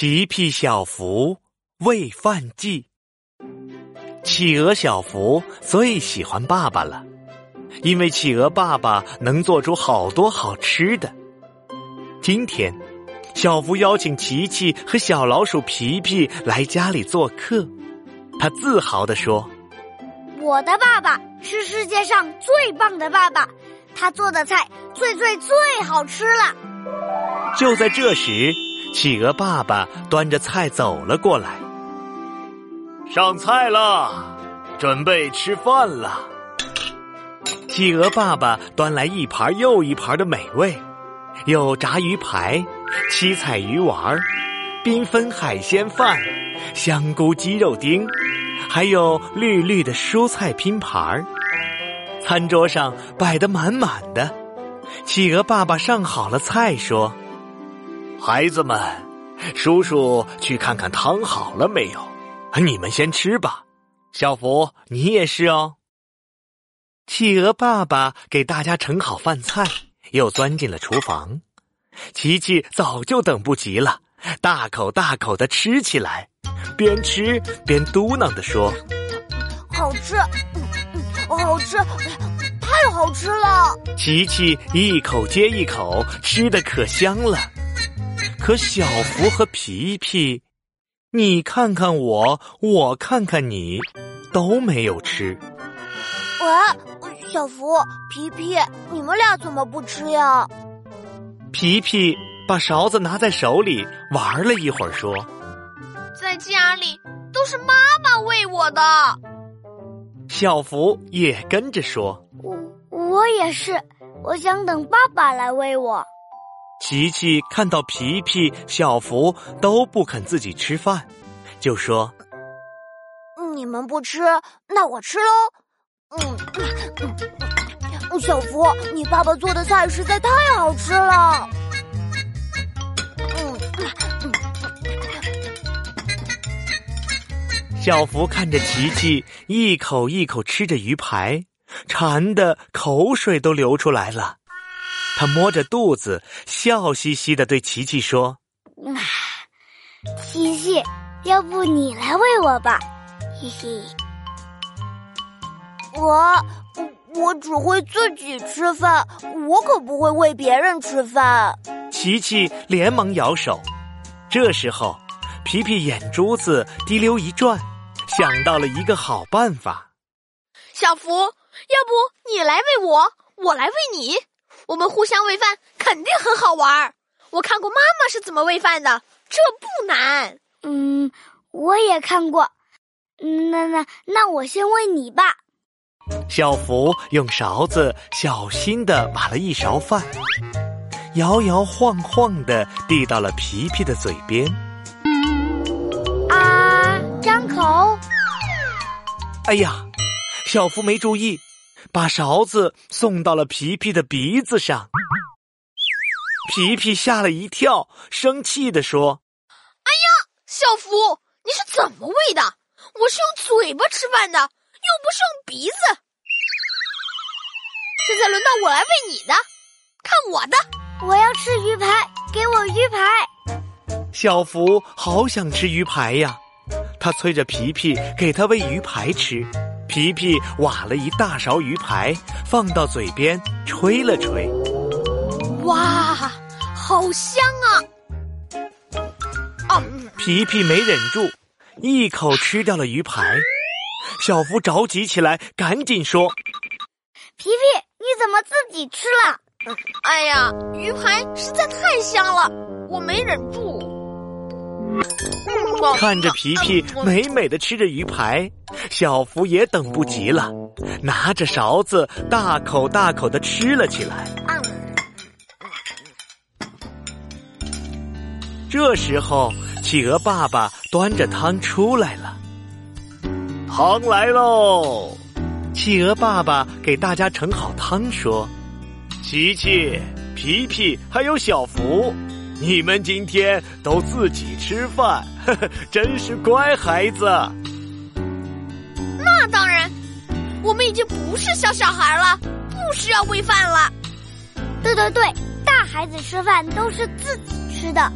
皮皮小福喂饭记。企鹅小福最喜欢爸爸了，因为企鹅爸爸能做出好多好吃的。今天，小福邀请琪琪和小老鼠皮皮来家里做客，他自豪地说：“我的爸爸是世界上最棒的爸爸，他做的菜最最最好吃了。”就在这时。企鹅爸爸端着菜走了过来，上菜了，准备吃饭了。企鹅爸爸端来一盘又一盘的美味，有炸鱼排、七彩鱼丸、缤纷海鲜饭、香菇鸡肉丁，还有绿绿的蔬菜拼盘。餐桌上摆得满满的。企鹅爸爸上好了菜，说。孩子们，叔叔去看看汤好了没有？你们先吃吧。小福，你也是哦。企鹅爸爸给大家盛好饭菜，又钻进了厨房。琪琪早就等不及了，大口大口的吃起来，边吃边嘟囔的说：“好吃，好吃，太好吃了！”琪琪一口接一口吃的可香了。可小福和皮皮，你看看我，我看看你，都没有吃。喂，小福、皮皮，你们俩怎么不吃呀？皮皮把勺子拿在手里玩了一会儿，说：“在家里都是妈妈喂我的。”小福也跟着说：“我我也是，我想等爸爸来喂我。”琪琪看到皮皮、小福都不肯自己吃饭，就说：“你们不吃，那我吃喽。”嗯，小福，你爸爸做的菜实在太好吃了。嗯，小福看着琪琪一口一口吃着鱼排，馋的口水都流出来了。他摸着肚子，笑嘻嘻的对琪琪说：“啊琪琪，要不你来喂我吧？嘿嘿，我我只会自己吃饭，我可不会喂别人吃饭。”琪琪连忙摇手。这时候，皮皮眼珠子滴溜一转，想到了一个好办法：“小福，要不你来喂我，我来喂你。”我们互相喂饭肯定很好玩儿。我看过妈妈是怎么喂饭的，这不难。嗯，我也看过。那那那，我先喂你吧。小福用勺子小心的把了一勺饭，摇摇晃晃的递到了皮皮的嘴边。啊，张口。哎呀，小福没注意。把勺子送到了皮皮的鼻子上，皮皮吓了一跳，生气的说：“哎呀，小福，你是怎么喂的？我是用嘴巴吃饭的，又不是用鼻子。现在轮到我来喂你的，看我的！我要吃鱼排，给我鱼排。”小福好想吃鱼排呀，他催着皮皮给他喂鱼排吃。皮皮挖了一大勺鱼排，放到嘴边吹了吹。哇，好香啊！啊，皮皮没忍住，一口吃掉了鱼排。小福着急起来，赶紧说：“皮皮，你怎么自己吃了？”哎呀，鱼排实在太香了，我没忍住。看着皮皮美美的吃着鱼排，小福也等不及了，拿着勺子大口大口的吃了起来。这时候，企鹅爸爸端着汤出来了，汤来喽！企鹅爸爸给大家盛好汤，说：“琪琪、皮皮还有小福。”你们今天都自己吃饭，呵呵，真是乖孩子。那当然，我们已经不是小小孩了，不需要喂饭了。对对对，大孩子吃饭都是自己吃的。